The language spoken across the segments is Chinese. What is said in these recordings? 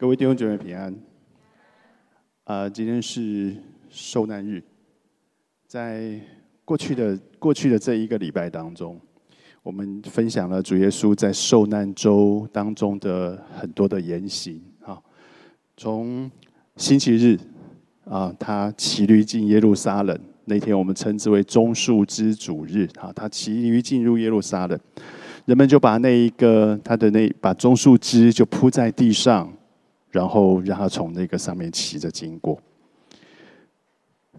各位弟兄姐妹平安。啊，今天是受难日，在过去的过去的这一个礼拜当中，我们分享了主耶稣在受难周当中的很多的言行啊。从星期日啊，他骑驴进耶路撒冷那天，我们称之为棕树之主日啊，他骑驴进入耶路撒冷，人们就把那一个他的那把棕树枝就铺在地上。然后让他从那个上面骑着经过，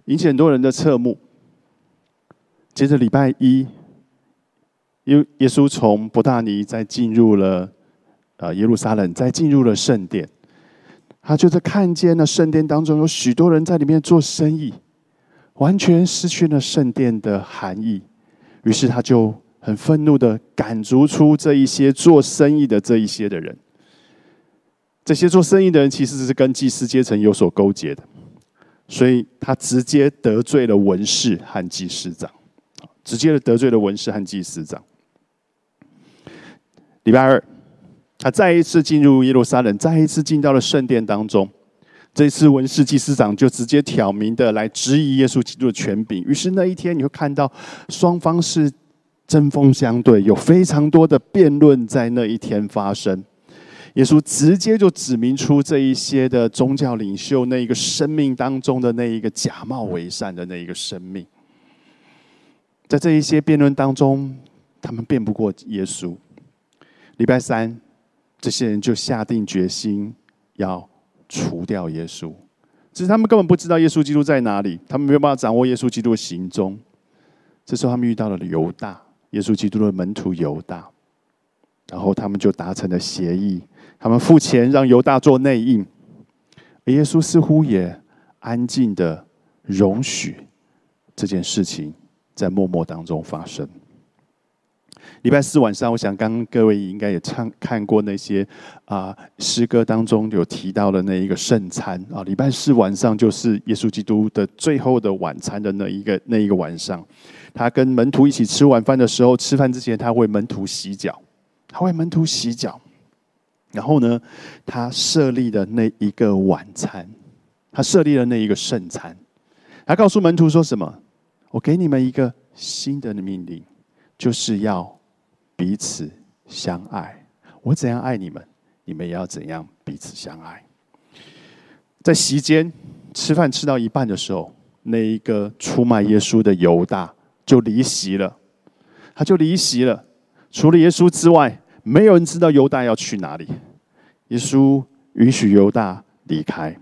引起很多人的侧目。接着礼拜一，耶耶稣从伯大尼再进入了呃耶路撒冷，再进入了圣殿。他就是看见了圣殿当中有许多人在里面做生意，完全失去了圣殿的含义。于是他就很愤怒的赶逐出这一些做生意的这一些的人。这些做生意的人其实是跟祭司阶层有所勾结的，所以他直接得罪了文士和祭司长，直接的得罪了文士和祭司长。礼拜二，他再一次进入耶路撒冷，再一次进到了圣殿当中。这次文士祭司长就直接挑明的来质疑耶稣基督的权柄。于是那一天，你会看到双方是针锋相对，有非常多的辩论在那一天发生。耶稣直接就指明出这一些的宗教领袖那一个生命当中的那一个假冒为善的那一个生命，在这一些辩论当中，他们辩不过耶稣。礼拜三，这些人就下定决心要除掉耶稣，只是他们根本不知道耶稣基督在哪里，他们没有办法掌握耶稣基督的行踪。这时候，他们遇到了犹大，耶稣基督的门徒犹大，然后他们就达成了协议。他们付钱让犹大做内应，耶稣似乎也安静的容许这件事情在默默当中发生。礼拜四晚上，我想刚刚各位应该也唱看过那些啊诗歌当中有提到的那一个圣餐啊。礼拜四晚上就是耶稣基督的最后的晚餐的那一个那一个晚上，他跟门徒一起吃晚饭的时候，吃饭之前他为门徒洗脚，他为门徒洗脚。然后呢，他设立的那一个晚餐，他设立了那一个圣餐，他告诉门徒说什么？我给你们一个新的命令，就是要彼此相爱。我怎样爱你们，你们也要怎样彼此相爱。在席间吃饭吃到一半的时候，那一个出卖耶稣的犹大就离席了，他就离席了。除了耶稣之外。没有人知道犹大要去哪里。耶稣允许犹大离开，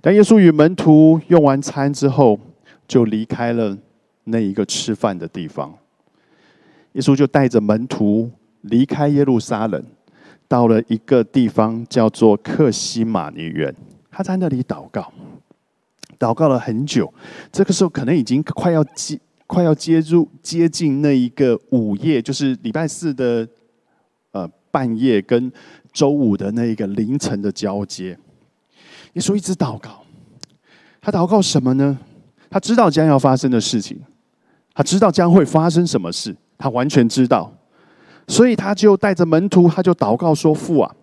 但耶稣与门徒用完餐之后，就离开了那一个吃饭的地方。耶稣就带着门徒离开耶路撒冷，到了一个地方叫做克西马尼园。他在那里祷告，祷告了很久。这个时候可能已经快要接快要接入接近那一个午夜，就是礼拜四的。呃半夜跟周五的那一个凌晨的交接，耶稣一直祷告。他祷告什么呢？他知道将要发生的事情，他知道将会发生什么事，他完全知道。所以他就带着门徒，他就祷告说：“父啊，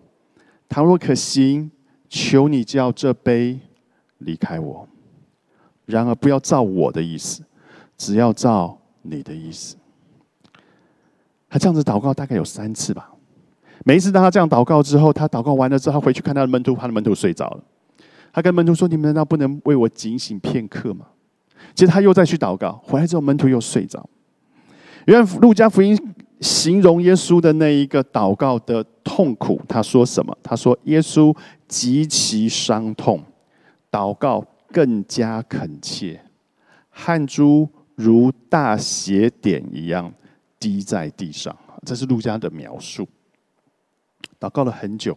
倘若可行，求你叫这杯离开我。然而不要照我的意思，只要照你的意思。”他这样子祷告大概有三次吧。每一次当他这样祷告之后，他祷告完了之后，他回去看他的门徒，他的门徒睡着了。他跟门徒说：“你们难道不能为我警醒片刻吗？”其实他又再去祷告，回来之后门徒又睡着。原来路加福音形容耶稣的那一个祷告的痛苦，他说什么？他说：“耶稣极其伤痛，祷告更加恳切，汗珠如大血点一样滴在地上。”这是路加的描述。祷告了很久，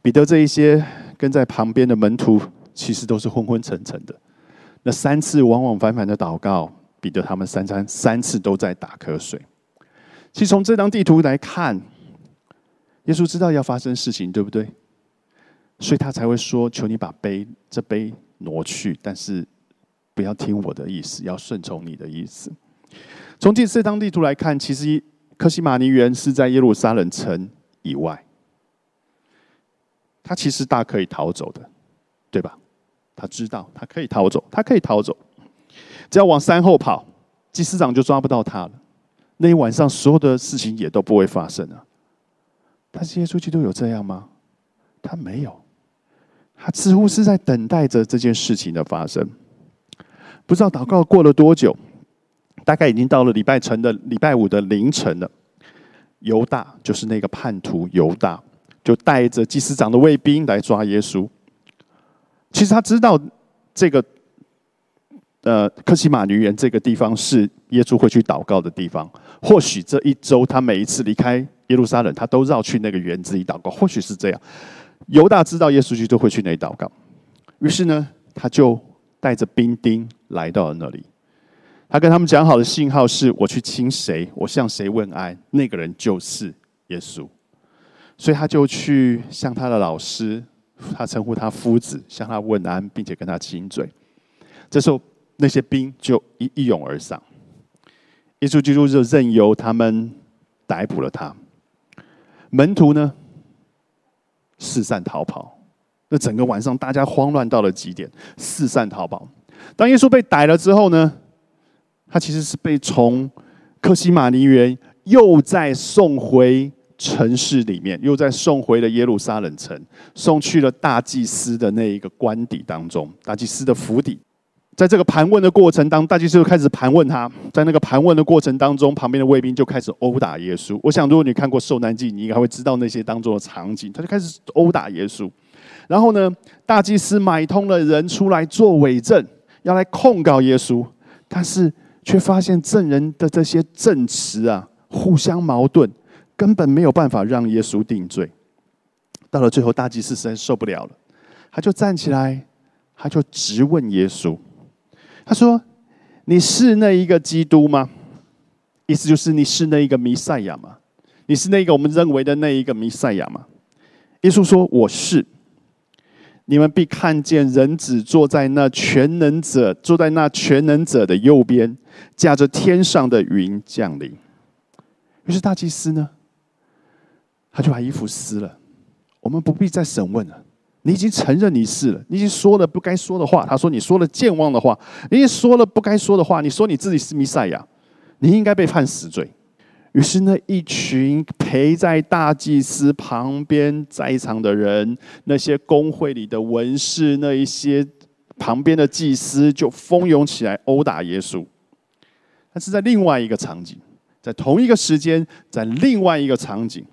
彼得这一些跟在旁边的门徒，其实都是昏昏沉沉的。那三次往往反反的祷告，彼得他们三三三次都在打瞌睡。其实从这张地图来看，耶稣知道要发生事情，对不对？所以他才会说：“求你把杯这杯挪去，但是不要听我的意思，要顺从你的意思。”从第四张地图来看，其实科西玛尼园是在耶路撒冷城。以外，他其实大可以逃走的，对吧？他知道他可以逃走，他可以逃走，只要往山后跑，祭司长就抓不到他了。那一晚上所有的事情也都不会发生了。但是耶稣基督有这样吗？他没有，他似乎是在等待着这件事情的发生。不知道祷告过了多久，大概已经到了礼拜晨的礼拜五的凌晨了。犹大就是那个叛徒，犹大就带着祭司长的卫兵来抓耶稣。其实他知道这个，呃，克西马女园这个地方是耶稣会去祷告的地方。或许这一周他每一次离开耶路撒冷，他都绕去那个园子里祷告。或许是这样。犹大知道耶稣基督会去那里祷告，于是呢，他就带着兵丁来到了那里。他跟他们讲好的信号是：我去亲谁，我向谁问安，那个人就是耶稣。所以他就去向他的老师。他称呼他夫子，向他问安，并且跟他亲嘴。这时候，那些兵就一一拥而上，耶稣基督就任由他们逮捕了他。门徒呢，四散逃跑。那整个晚上，大家慌乱到了极点，四散逃跑。当耶稣被逮了之后呢，他其实是被从克西马尼园又再送回。城市里面，又再送回了耶路撒冷城，送去了大祭司的那一个官邸当中，大祭司的府邸。在这个盘问的过程当中，大祭司就开始盘问他。在那个盘问的过程当中，旁边的卫兵就开始殴打耶稣。我想，如果你看过《受难记》，你应该会知道那些当中的场景。他就开始殴打耶稣。然后呢，大祭司买通了人出来做伪证，要来控告耶稣，但是却发现证人的这些证词啊，互相矛盾。根本没有办法让耶稣定罪。到了最后，大祭司实在受不了了，他就站起来，他就直问耶稣：“他说，你是那一个基督吗？意思就是你是那一个弥赛亚吗？你是那个我们认为的那一个弥赛亚吗？”耶稣说：“我是。你们必看见人子坐在那全能者坐在那全能者的右边，驾着天上的云降临。”于是大祭司呢？他就把衣服撕了。我们不必再审问了。你已经承认你是了，你已经说了不该说的话。他说：“你说了健忘的话，你也说了不该说的话。你说你自己是弥赛亚，你应该被判死罪。”于是那一群陪在大祭司旁边在场的人，那些工会里的文士，那一些旁边的祭司，就蜂拥起来殴打耶稣。但是在另外一个场景，在同一个时间，在另外一个场景。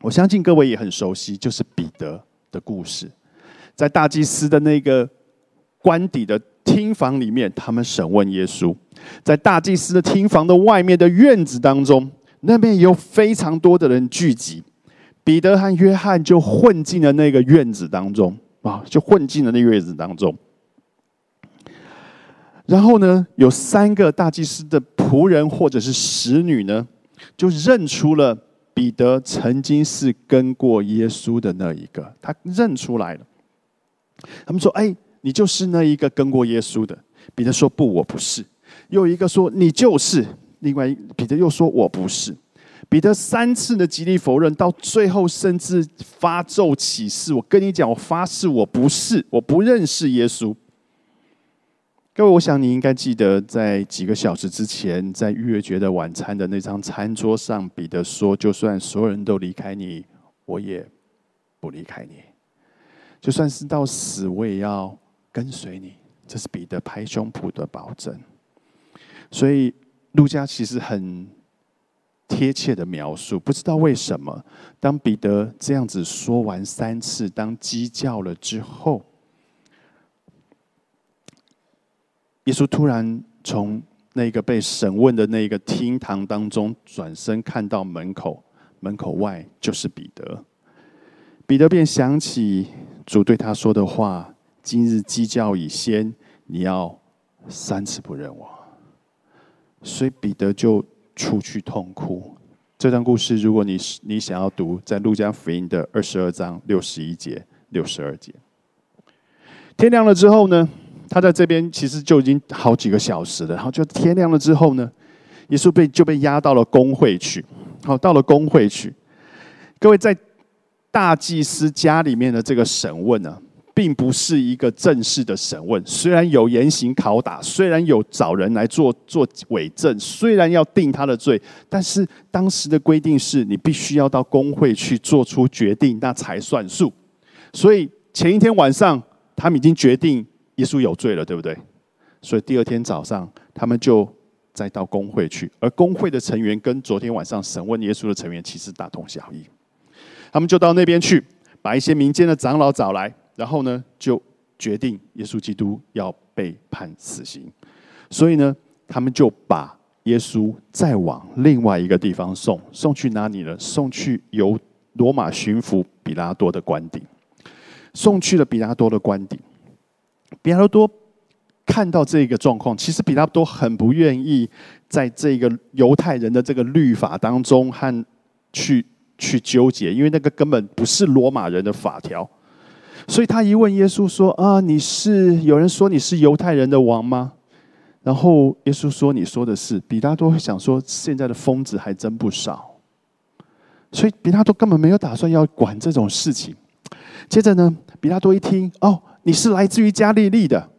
我相信各位也很熟悉，就是彼得的故事。在大祭司的那个官邸的厅房里面，他们审问耶稣。在大祭司的厅房的外面的院子当中，那边有非常多的人聚集。彼得和约翰就混进了那个院子当中啊，就混进了那个院子当中。然后呢，有三个大祭司的仆人或者是使女呢，就认出了。彼得曾经是跟过耶稣的那一个，他认出来了。他们说：“哎，你就是那一个跟过耶稣的。”彼得说：“不，我不是。”又一个说：“你就是。”另外，彼得又说：“我不是。”彼得三次的极力否认，到最后甚至发咒起誓：“我跟你讲，我发誓我不是，我不认识耶稣。”各位，我想你应该记得，在几个小时之前，在逾越节的晚餐的那张餐桌上，彼得说：“就算所有人都离开你，我也不离开你；就算是到死，我也要跟随你。”这是彼得拍胸脯的保证。所以，路加其实很贴切的描述，不知道为什么，当彼得这样子说完三次，当鸡叫了之后。耶稣突然从那个被审问的那个厅堂当中转身，看到门口，门口外就是彼得。彼得便想起主对他说的话：“今日鸡叫已先，你要三次不认我。”所以彼得就出去痛哭。这段故事，如果你你想要读，在路加福音的二十二章六十一节、六十二节。天亮了之后呢？他在这边其实就已经好几个小时了，然后就天亮了之后呢，耶稣被就被押到了工会去，好到了工会去。各位在大祭司家里面的这个审问呢，并不是一个正式的审问。虽然有严刑拷打，虽然有找人来做做伪证，虽然要定他的罪，但是当时的规定是你必须要到工会去做出决定，那才算数。所以前一天晚上，他们已经决定耶稣有罪了，对不对？所以第二天早上，他们就再到工会去，而工会的成员跟昨天晚上审问耶稣的成员其实大同小异。他们就到那边去，把一些民间的长老找来，然后呢，就决定耶稣基督要被判死刑。所以呢，他们就把耶稣再往另外一个地方送，送去哪里呢？送去由罗马巡抚比拉多的官邸，送去了比拉多的官邸。比拉多。看到这个状况，其实比拉多很不愿意在这个犹太人的这个律法当中和去去纠结，因为那个根本不是罗马人的法条。所以他一问耶稣说：“啊，你是有人说你是犹太人的王吗？”然后耶稣说：“你说的是。”比拉多想说：“现在的疯子还真不少。”所以比拉多根本没有打算要管这种事情。接着呢，比拉多一听：“哦，你是来自于加利利的。”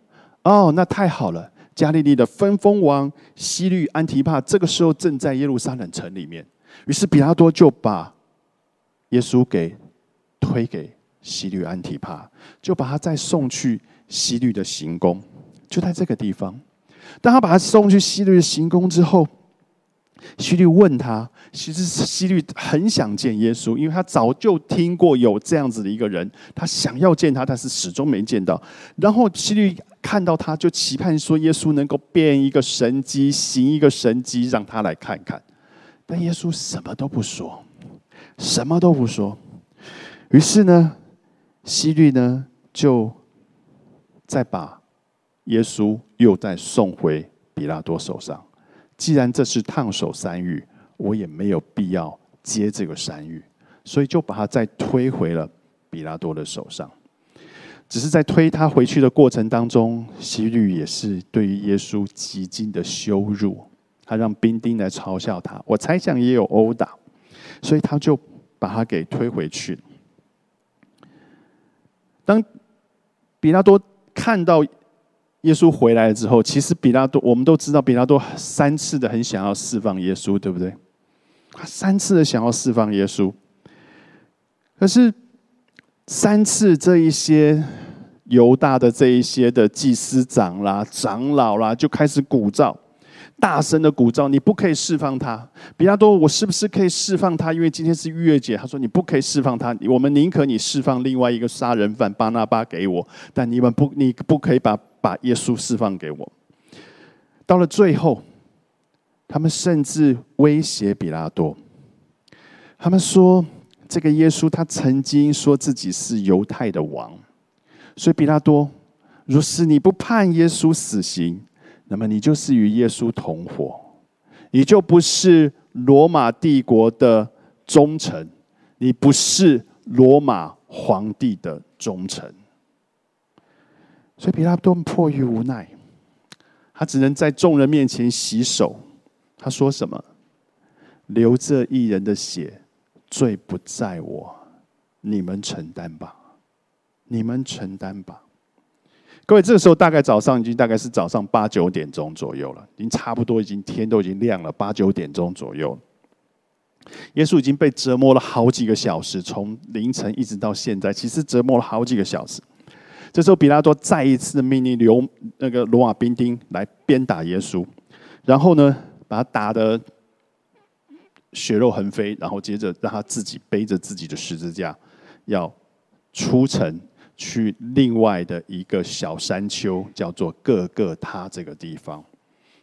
哦，那太好了！加利利的分封王西律安提帕这个时候正在耶路撒冷城里面，于是比拉多就把耶稣给推给西律安提帕，就把他再送去西律的行宫，就在这个地方。当他把他送去西律的行宫之后。希律问他，其实希律很想见耶稣，因为他早就听过有这样子的一个人，他想要见他，但是始终没见到。然后希律看到他，就期盼说耶稣能够变一个神机，行一个神机，让他来看看。但耶稣什么都不说，什么都不说。于是呢，希律呢就再把耶稣又再送回比拉多手上。既然这是烫手山芋，我也没有必要接这个山芋，所以就把它再推回了比拉多的手上。只是在推他回去的过程当中，希律也是对于耶稣极尽的羞辱，他让兵丁来嘲笑他。我猜想也有殴打，所以他就把他给推回去。当比拉多看到。耶稣回来之后，其实比拉多，我们都知道，比拉多三次的很想要释放耶稣，对不对？他三次的想要释放耶稣，可是三次这一些犹大的这一些的祭司长啦、长老啦，就开始鼓噪。大声的鼓噪，你不可以释放他，比拉多，我是不是可以释放他？因为今天是逾越节，他说你不可以释放他，我们宁可你释放另外一个杀人犯巴拿巴给我，但你们不，你不可以把把耶稣释放给我。到了最后，他们甚至威胁比拉多，他们说这个耶稣他曾经说自己是犹太的王，所以比拉多，若是你不判耶稣死刑。那么你就是与耶稣同伙，你就不是罗马帝国的忠臣，你不是罗马皇帝的忠臣。所以比拉多迫于无奈，他只能在众人面前洗手。他说什么？流这一人的血，罪不在我，你们承担吧，你们承担吧。各位，这个时候大概早上已经大概是早上八九点钟左右了，已经差不多已经天都已经亮了，八九点钟左右。耶稣已经被折磨了好几个小时，从凌晨一直到现在，其实折磨了好几个小时。这时候，比拉多再一次命令留那个罗马兵丁来鞭打耶稣，然后呢，把他打得血肉横飞，然后接着让他自己背着自己的十字架要出城。去另外的一个小山丘，叫做各个他这个地方，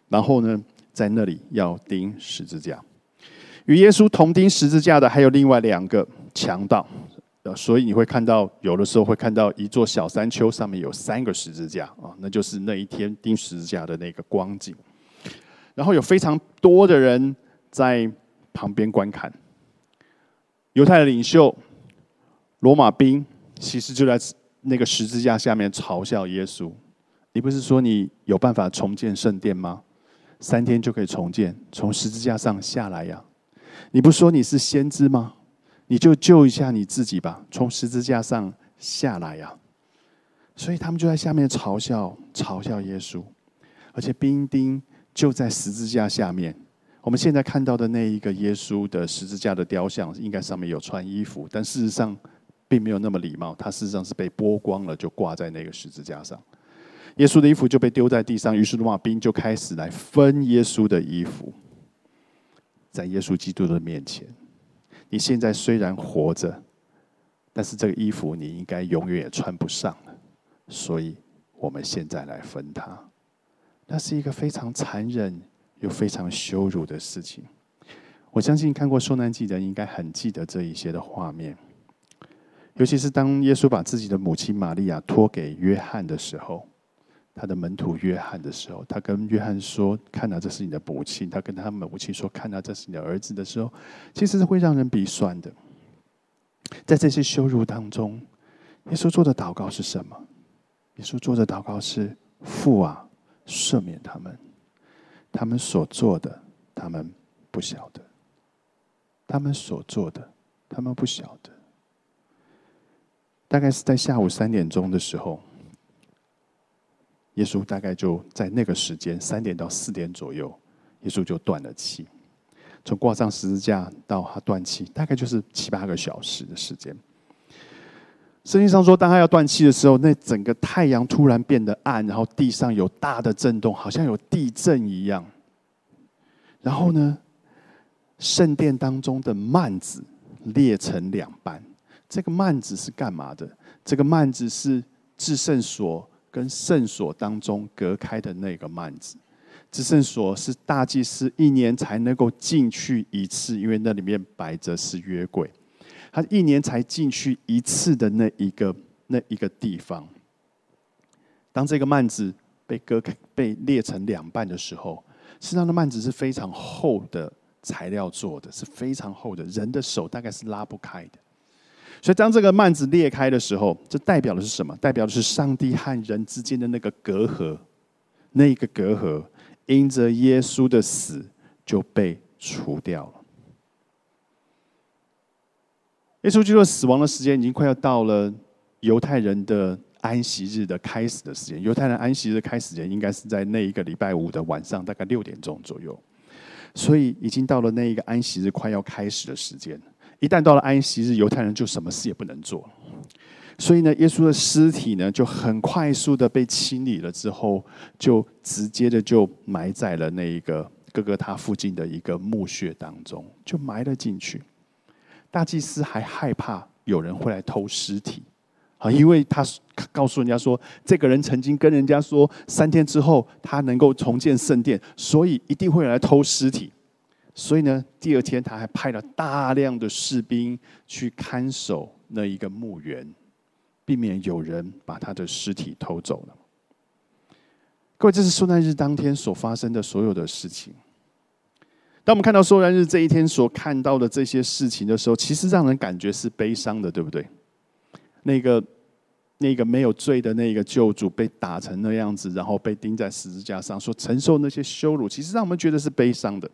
然后呢，在那里要钉十字架。与耶稣同钉十字架的还有另外两个强盗，所以你会看到，有的时候会看到一座小山丘上面有三个十字架啊，那就是那一天钉十字架的那个光景。然后有非常多的人在旁边观看，犹太的领袖、罗马兵，其实就在。那个十字架下面嘲笑耶稣，你不是说你有办法重建圣殿吗？三天就可以重建，从十字架上下来呀！你不说你是先知吗？你就救一下你自己吧，从十字架上下来呀！所以他们就在下面嘲笑嘲笑耶稣，而且兵丁就在十字架下面。我们现在看到的那一个耶稣的十字架的雕像，应该上面有穿衣服，但事实上并没有那么礼貌。他事实上是被剥光了，就挂在那个十字架上。耶稣的衣服就被丢在地上，于是罗马兵就开始来分耶稣的衣服，在耶稣基督的面前。你现在虽然活着，但是这个衣服你应该永远也穿不上了。所以，我们现在来分它，那是一个非常残忍又非常羞辱的事情。我相信看过受难记的人应该很记得这一些的画面，尤其是当耶稣把自己的母亲玛利亚托给约翰的时候，他的门徒约翰的时候，他跟约翰说：“看到这是你的母亲。”他跟他母亲说：“看到这是你的儿子。”的时候，其实是会让人鼻酸的。在这些羞辱当中，耶稣做的祷告是什么？耶稣做的祷告是：“父啊，赦免他们，他们所做的，他们不晓得；他们所做的，他们不晓得。”大概是在下午三点钟的时候，耶稣大概就在那个时间三点到四点左右，耶稣就断了气。从挂上十字架到他断气，大概就是七八个小时的时间。圣经上说，当他要断气的时候，那整个太阳突然变得暗，然后地上有大的震动，好像有地震一样。然后呢，圣殿当中的幔子裂成两半。这个幔子是干嘛的？这个幔子是至圣所跟圣所当中隔开的那个幔子。至圣所是大祭司一年才能够进去一次，因为那里面摆着是约柜。他一年才进去一次的那一个那一个地方，当这个幔子被割开、被裂成两半的时候，实际上的幔子是非常厚的材料做的，是非常厚的，人的手大概是拉不开的。所以，当这个幔子裂开的时候，这代表的是什么？代表的是上帝和人之间的那个隔阂，那一个隔阂，因着耶稣的死就被除掉了。耶稣基督死亡的时间已经快要到了犹太人的安息日的开始的时间。犹太人安息日开始前应该是在那一个礼拜五的晚上，大概六点钟左右。所以已经到了那一个安息日快要开始的时间。一旦到了安息日，犹太人就什么事也不能做。所以呢，耶稣的尸体呢就很快速的被清理了之后，就直接的就埋在了那一个哥哥他附近的一个墓穴当中，就埋了进去。大祭司还害怕有人会来偷尸体，啊，因为他告诉人家说，这个人曾经跟人家说，三天之后他能够重建圣殿，所以一定会来偷尸体。所以呢，第二天他还派了大量的士兵去看守那一个墓园，避免有人把他的尸体偷走了。各位，这是受难日当天所发生的所有的事情。当我们看到受难日这一天所看到的这些事情的时候，其实让人感觉是悲伤的，对不对？那个那个没有罪的那个救主被打成那样子，然后被钉在十字架上，所承受那些羞辱，其实让我们觉得是悲伤的。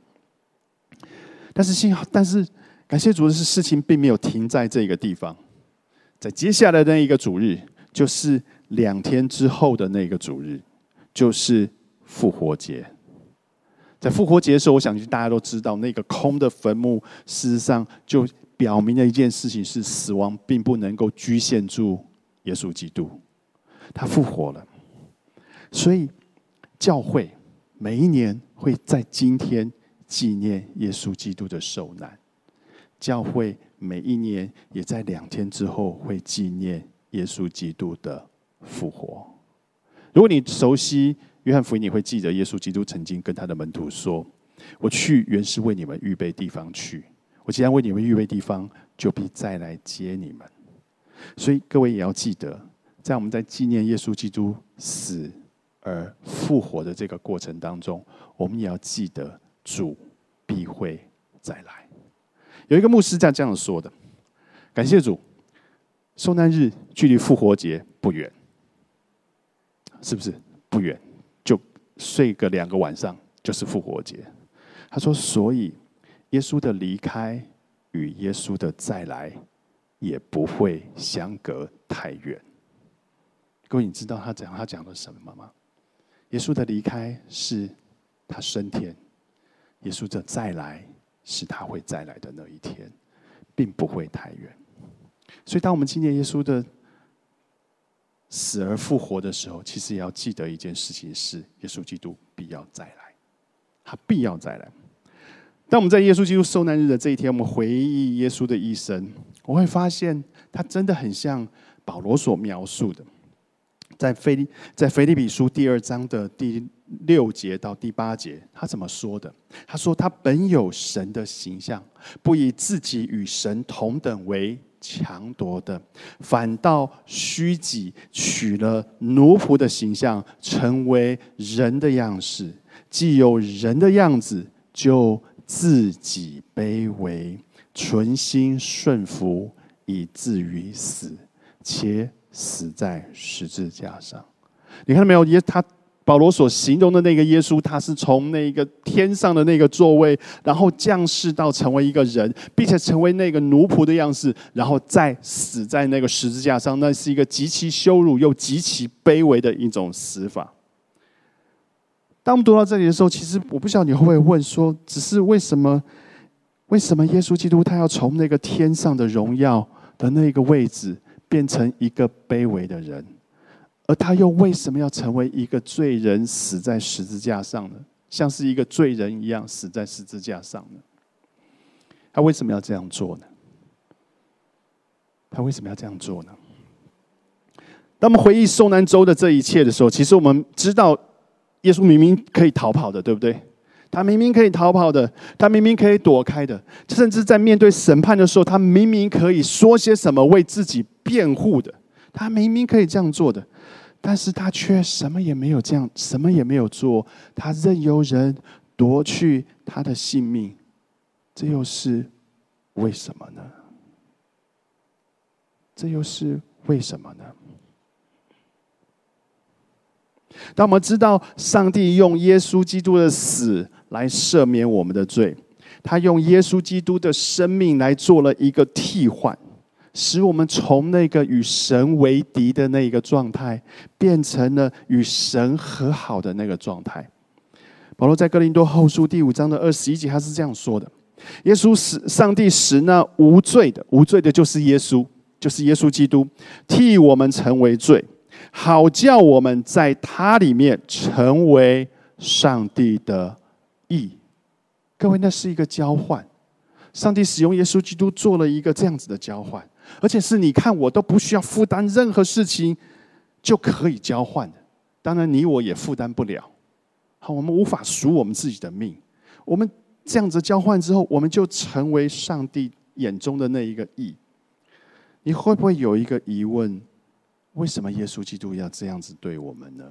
但是幸好，但是感谢主的是，事情并没有停在这个地方，在接下来的那一个主日，就是两天之后的那个主日，就是复活节。在复活节的时候，我相信大家都知道，那个空的坟墓，事实上就表明了一件事情：是死亡并不能够局限住耶稣基督，他复活了。所以，教会每一年会在今天纪念耶稣基督的受难；教会每一年也在两天之后会纪念耶稣基督的复活。如果你熟悉，约翰福音，你会记得耶稣基督曾经跟他的门徒说：“我去原是为你们预备地方去。我既然为你们预备地方，就必再来接你们。”所以各位也要记得，在我们在纪念耶稣基督死而复活的这个过程当中，我们也要记得主必会再来。有一个牧师在这样说的：“感谢主，受难日距离复活节不远，是不是不远？”就睡个两个晚上就是复活节。他说：“所以耶稣的离开与耶稣的再来也不会相隔太远。各位，你知道他讲他讲了什么吗？耶稣的离开是他升天，耶稣的再来是他会再来的那一天，并不会太远。所以，当我们纪念耶稣的死而复活的时候，其实也要记得一件事情：是耶稣基督必要再来，他必要再来。当我们在耶稣基督受难日的这一天，我们回忆耶稣的一生，我会发现他真的很像保罗所描述的，在菲利在腓利比书第二章的第六节到第八节，他怎么说的？他说：“他本有神的形象，不以自己与神同等为。”强夺的，反倒虚己，取了奴仆的形象，成为人的样式。既有人的样子，就自己卑微，存心顺服，以至于死，且死在十字架上。你看到没有？耶他。保罗所形容的那个耶稣，他是从那个天上的那个座位，然后降世到成为一个人，并且成为那个奴仆的样式，然后再死在那个十字架上。那是一个极其羞辱又极其卑微的一种死法。当我们读到这里的时候，其实我不晓得你会不会问说：只是为什么？为什么耶稣基督他要从那个天上的荣耀的那个位置，变成一个卑微的人？而他又为什么要成为一个罪人，死在十字架上呢？像是一个罪人一样死在十字架上呢？他为什么要这样做呢？他为什么要这样做呢？当我们回忆受难周的这一切的时候，其实我们知道，耶稣明明可以逃跑的，对不对？他明明可以逃跑的，他明明可以躲开的，甚至在面对审判的时候，他明明可以说些什么为自己辩护的，他明明可以这样做的。但是他却什么也没有这样，什么也没有做，他任由人夺去他的性命，这又是为什么呢？这又是为什么呢？当我们知道上帝用耶稣基督的死来赦免我们的罪，他用耶稣基督的生命来做了一个替换。使我们从那个与神为敌的那一个状态，变成了与神和好的那个状态。保罗在哥林多后书第五章的二十一节，他是这样说的：耶稣使上帝使那无罪的，无罪的就是耶稣，就是耶稣基督，替我们成为罪，好叫我们在他里面成为上帝的义。各位，那是一个交换，上帝使用耶稣基督做了一个这样子的交换。而且是你看我都不需要负担任何事情，就可以交换的。当然你我也负担不了。好，我们无法赎我们自己的命。我们这样子交换之后，我们就成为上帝眼中的那一个义。你会不会有一个疑问？为什么耶稣基督要这样子对我们呢？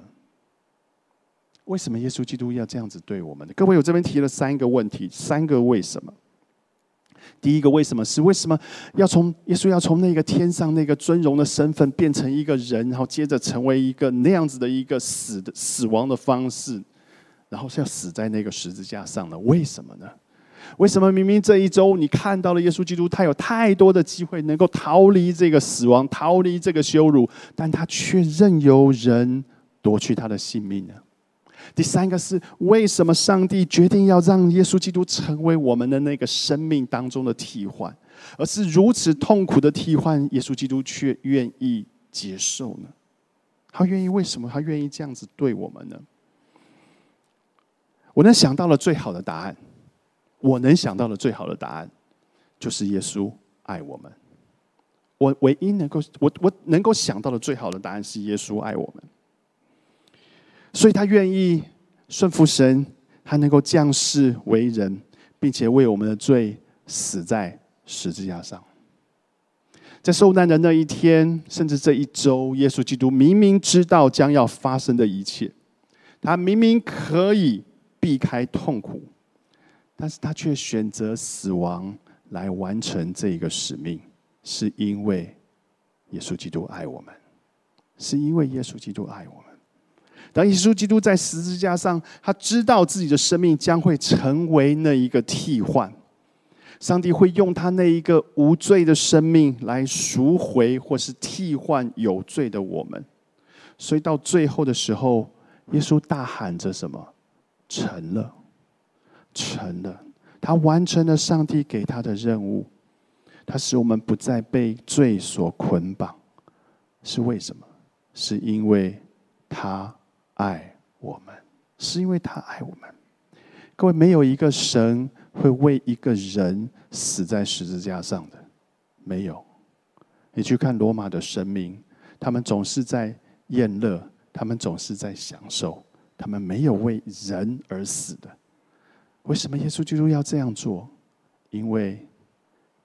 为什么耶稣基督要这样子对我们呢？各位，我这边提了三个问题，三个为什么？第一个为什么是为什么要从耶稣要从那个天上那个尊荣的身份变成一个人，然后接着成为一个那样子的一个死的死亡的方式，然后是要死在那个十字架上呢？为什么呢？为什么明明这一周你看到了耶稣基督，他有太多的机会能够逃离这个死亡，逃离这个羞辱，但他却任由人夺去他的性命呢？第三个是为什么上帝决定要让耶稣基督成为我们的那个生命当中的替换，而是如此痛苦的替换，耶稣基督却愿意接受呢？他愿意为什么？他愿意这样子对我们呢？我能想到的最好的答案，我能想到的最好的答案，就是耶稣爱我们。我唯一能够我我能够想到的最好的答案是耶稣爱我们。所以他愿意顺服神，他能够降世为人，并且为我们的罪死在十字架上。在受难的那一天，甚至这一周，耶稣基督明明知道将要发生的一切，他明明可以避开痛苦，但是他却选择死亡来完成这一个使命，是因为耶稣基督爱我们，是因为耶稣基督爱我。当耶稣基督在十字架上，他知道自己的生命将会成为那一个替换，上帝会用他那一个无罪的生命来赎回或是替换有罪的我们。所以到最后的时候，耶稣大喊着什么？成了，成了。他完成了上帝给他的任务，他使我们不再被罪所捆绑。是为什么？是因为他爱我们，是因为他爱我们。各位，没有一个神会为一个人死在十字架上的，没有。你去看罗马的神明，他们总是在宴乐，他们总是在享受，他们没有为人而死的。为什么耶稣基督要这样做？因为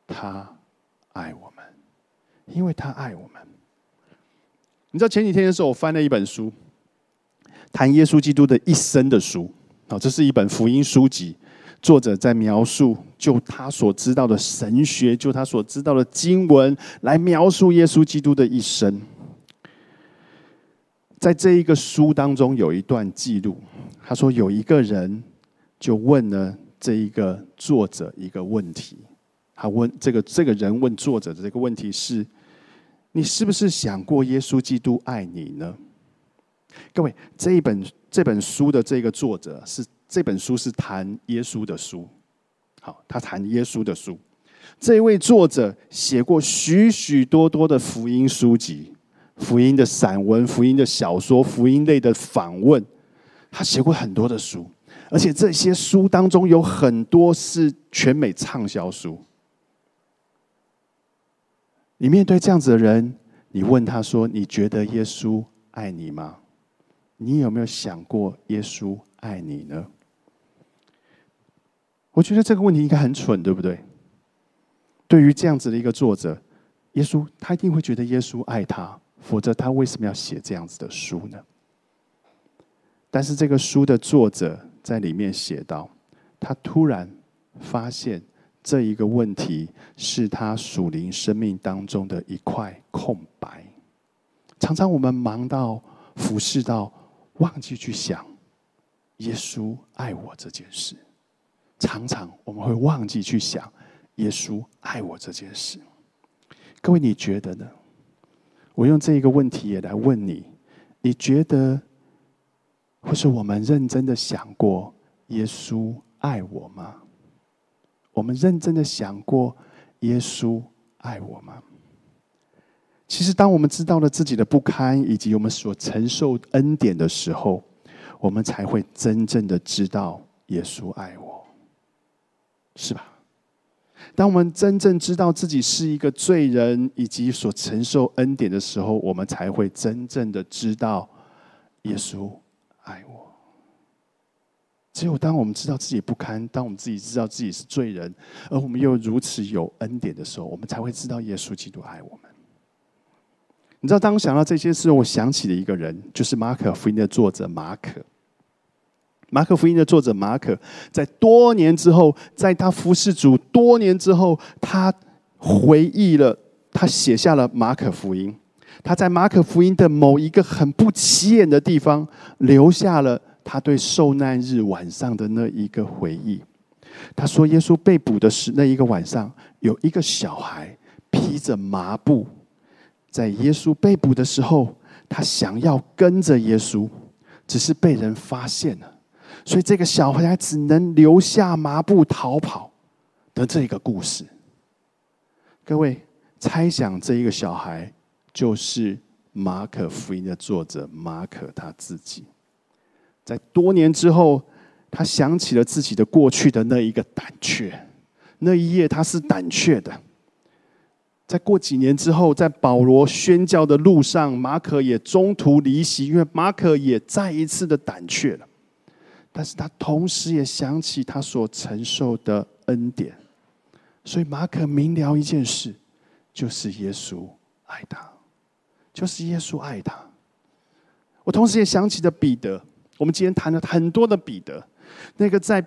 他爱我们，因为他爱我们。你知道前几天的时候，我翻了一本书，谈耶稣基督的一生的书。啊，这是一本福音书籍，作者在描述就他所知道的神学，就他所知道的经文，来描述耶稣基督的一生。在这一个书当中，有一段记录，他说有一个人就问了这一个作者一个问题，他问这个这个人问作者的这个问题是。你是不是想过耶稣基督爱你呢？各位，这一本这本书的这个作者是这本书是谈耶稣的书。好，他谈耶稣的书。这位作者写过许许多多的福音书籍、福音的散文、福音的小说、福音类的访问。他写过很多的书，而且这些书当中有很多是全美畅销书。你面对这样子的人，你问他说：“你觉得耶稣爱你吗？你有没有想过耶稣爱你呢？”我觉得这个问题应该很蠢，对不对？对于这样子的一个作者，耶稣他一定会觉得耶稣爱他，否则他为什么要写这样子的书呢？但是这个书的作者在里面写到，他突然发现。这一个问题是他属灵生命当中的一块空白。常常我们忙到服侍到忘记去想耶稣爱我这件事。常常我们会忘记去想耶稣爱我这件事。各位，你觉得呢？我用这一个问题也来问你：你觉得，或是我们认真的想过耶稣爱我吗？我们认真的想过，耶稣爱我吗？其实，当我们知道了自己的不堪，以及我们所承受恩典的时候，我们才会真正的知道耶稣爱我，是吧？当我们真正知道自己是一个罪人，以及所承受恩典的时候，我们才会真正的知道耶稣爱我。只有当我们知道自己不堪，当我们自己知道自己是罪人，而我们又如此有恩典的时候，我们才会知道耶稣基督爱我们。你知道，当我想到这些事，我想起了一个人，就是马可福音的作者马可。马可福音的作者马可，在多年之后，在他服侍主多年之后，他回忆了，他写下了马可福音。他在马可福音的某一个很不起眼的地方，留下了。他对受难日晚上的那一个回忆，他说：“耶稣被捕的是那一个晚上，有一个小孩披着麻布，在耶稣被捕的时候，他想要跟着耶稣，只是被人发现了，所以这个小孩只能留下麻布逃跑的这个故事。各位猜想，这一个小孩就是马可福音的作者马可他自己。”在多年之后，他想起了自己的过去的那一个胆怯，那一夜他是胆怯的。在过几年之后，在保罗宣教的路上，马可也中途离席，因为马可也再一次的胆怯了。但是他同时也想起他所承受的恩典，所以马可明了一件事，就是耶稣爱他，就是耶稣爱他。我同时也想起了彼得。我们今天谈了很多的彼得，那个在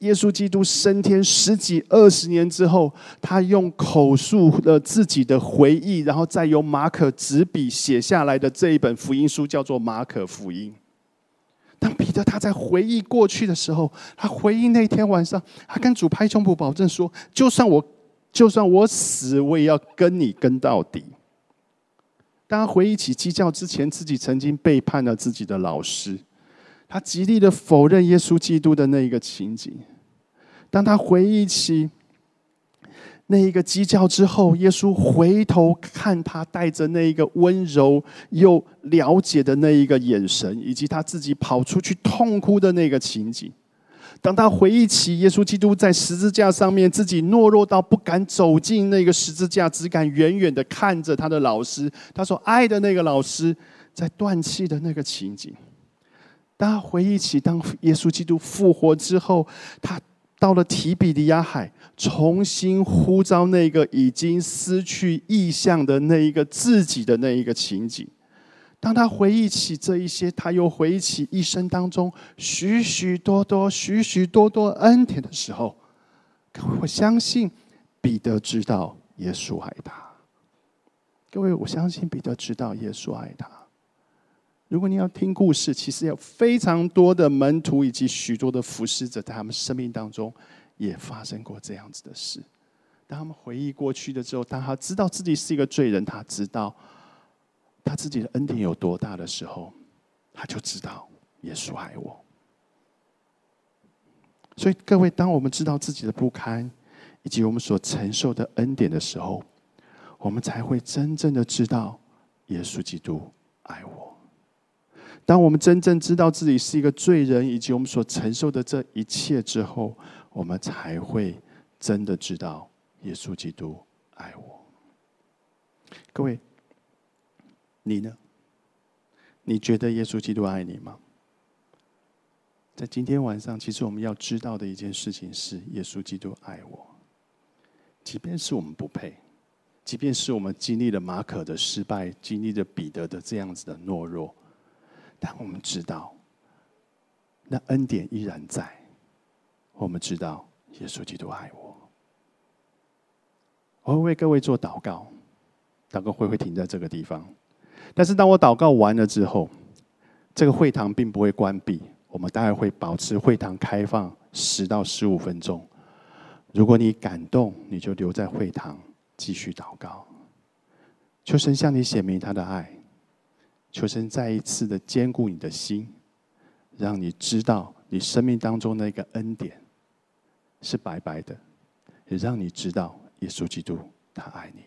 耶稣基督升天十几二十年之后，他用口述了自己的回忆，然后再由马可执笔写下来的这一本福音书，叫做《马可福音》。当彼得他在回忆过去的时候，他回忆那天晚上，他跟主拍胸脯保证说：“就算我，就算我死，我也要跟你跟到底。”当他回忆起基教之前，自己曾经背叛了自己的老师，他极力的否认耶稣基督的那一个情景。当他回忆起那一个鸡叫之后，耶稣回头看他，带着那一个温柔又了解的那一个眼神，以及他自己跑出去痛哭的那个情景。当他回忆起耶稣基督在十字架上面，自己懦弱到不敢走进那个十字架，只敢远远的看着他的老师，他所爱的那个老师在断气的那个情景。当他回忆起当耶稣基督复活之后，他。到了提比利亚海，重新呼召那个已经失去意向的那一个自己的那一个情景。当他回忆起这一些，他又回忆起一生当中许许多多、许许多多恩典的时候，我相信彼得知道耶稣爱他。各位，我相信彼得知道耶稣爱他。如果你要听故事，其实有非常多的门徒以及许多的服侍者，在他们生命当中也发生过这样子的事。当他们回忆过去的时候，当他知道自己是一个罪人，他知道他自己的恩典有多大的时候，他就知道耶稣爱我。所以，各位，当我们知道自己的不堪以及我们所承受的恩典的时候，我们才会真正的知道耶稣基督爱我。当我们真正知道自己是一个罪人，以及我们所承受的这一切之后，我们才会真的知道耶稣基督爱我。各位，你呢？你觉得耶稣基督爱你吗？在今天晚上，其实我们要知道的一件事情是：耶稣基督爱我，即便是我们不配，即便是我们经历了马可的失败，经历了彼得的这样子的懦弱。但我们知道，那恩典依然在。我们知道，耶稣基督爱我。我会为各位做祷告，祷告会会停在这个地方。但是，当我祷告完了之后，这个会堂并不会关闭，我们大概会保持会堂开放十到十五分钟。如果你感动，你就留在会堂继续祷告，求神向你显明他的爱。求神再一次的坚固你的心，让你知道你生命当中那个恩典是白白的，也让你知道耶稣基督他爱你。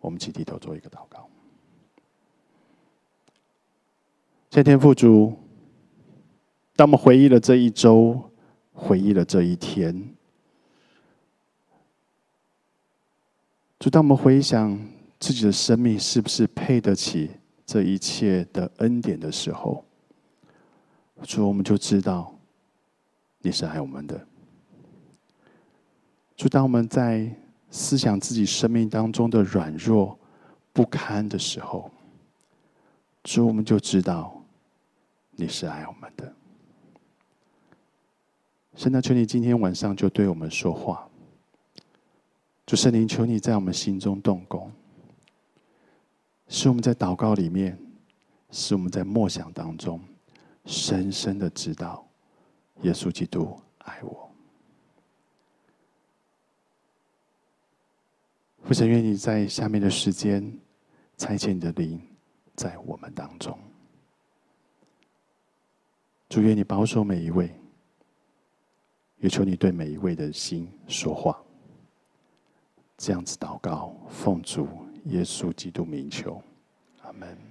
我们起低头做一个祷告。谢天父主，当我们回忆了这一周，回忆了这一天，就当我们回想。自己的生命是不是配得起这一切的恩典的时候，所以我们就知道你是爱我们的。就当我们在思想自己生命当中的软弱不堪的时候，所以我们就知道你是爱我们的。圣诞，求你今天晚上就对我们说话。主圣灵，求你在我们心中动工。是我们在祷告里面，是我们在默想当中，深深的知道，耶稣基督爱我。父神，愿你在下面的时间，差遣你的灵在我们当中。主愿你保守每一位，也求你对每一位的心说话。这样子祷告，奉主。耶稣基督名求，阿门。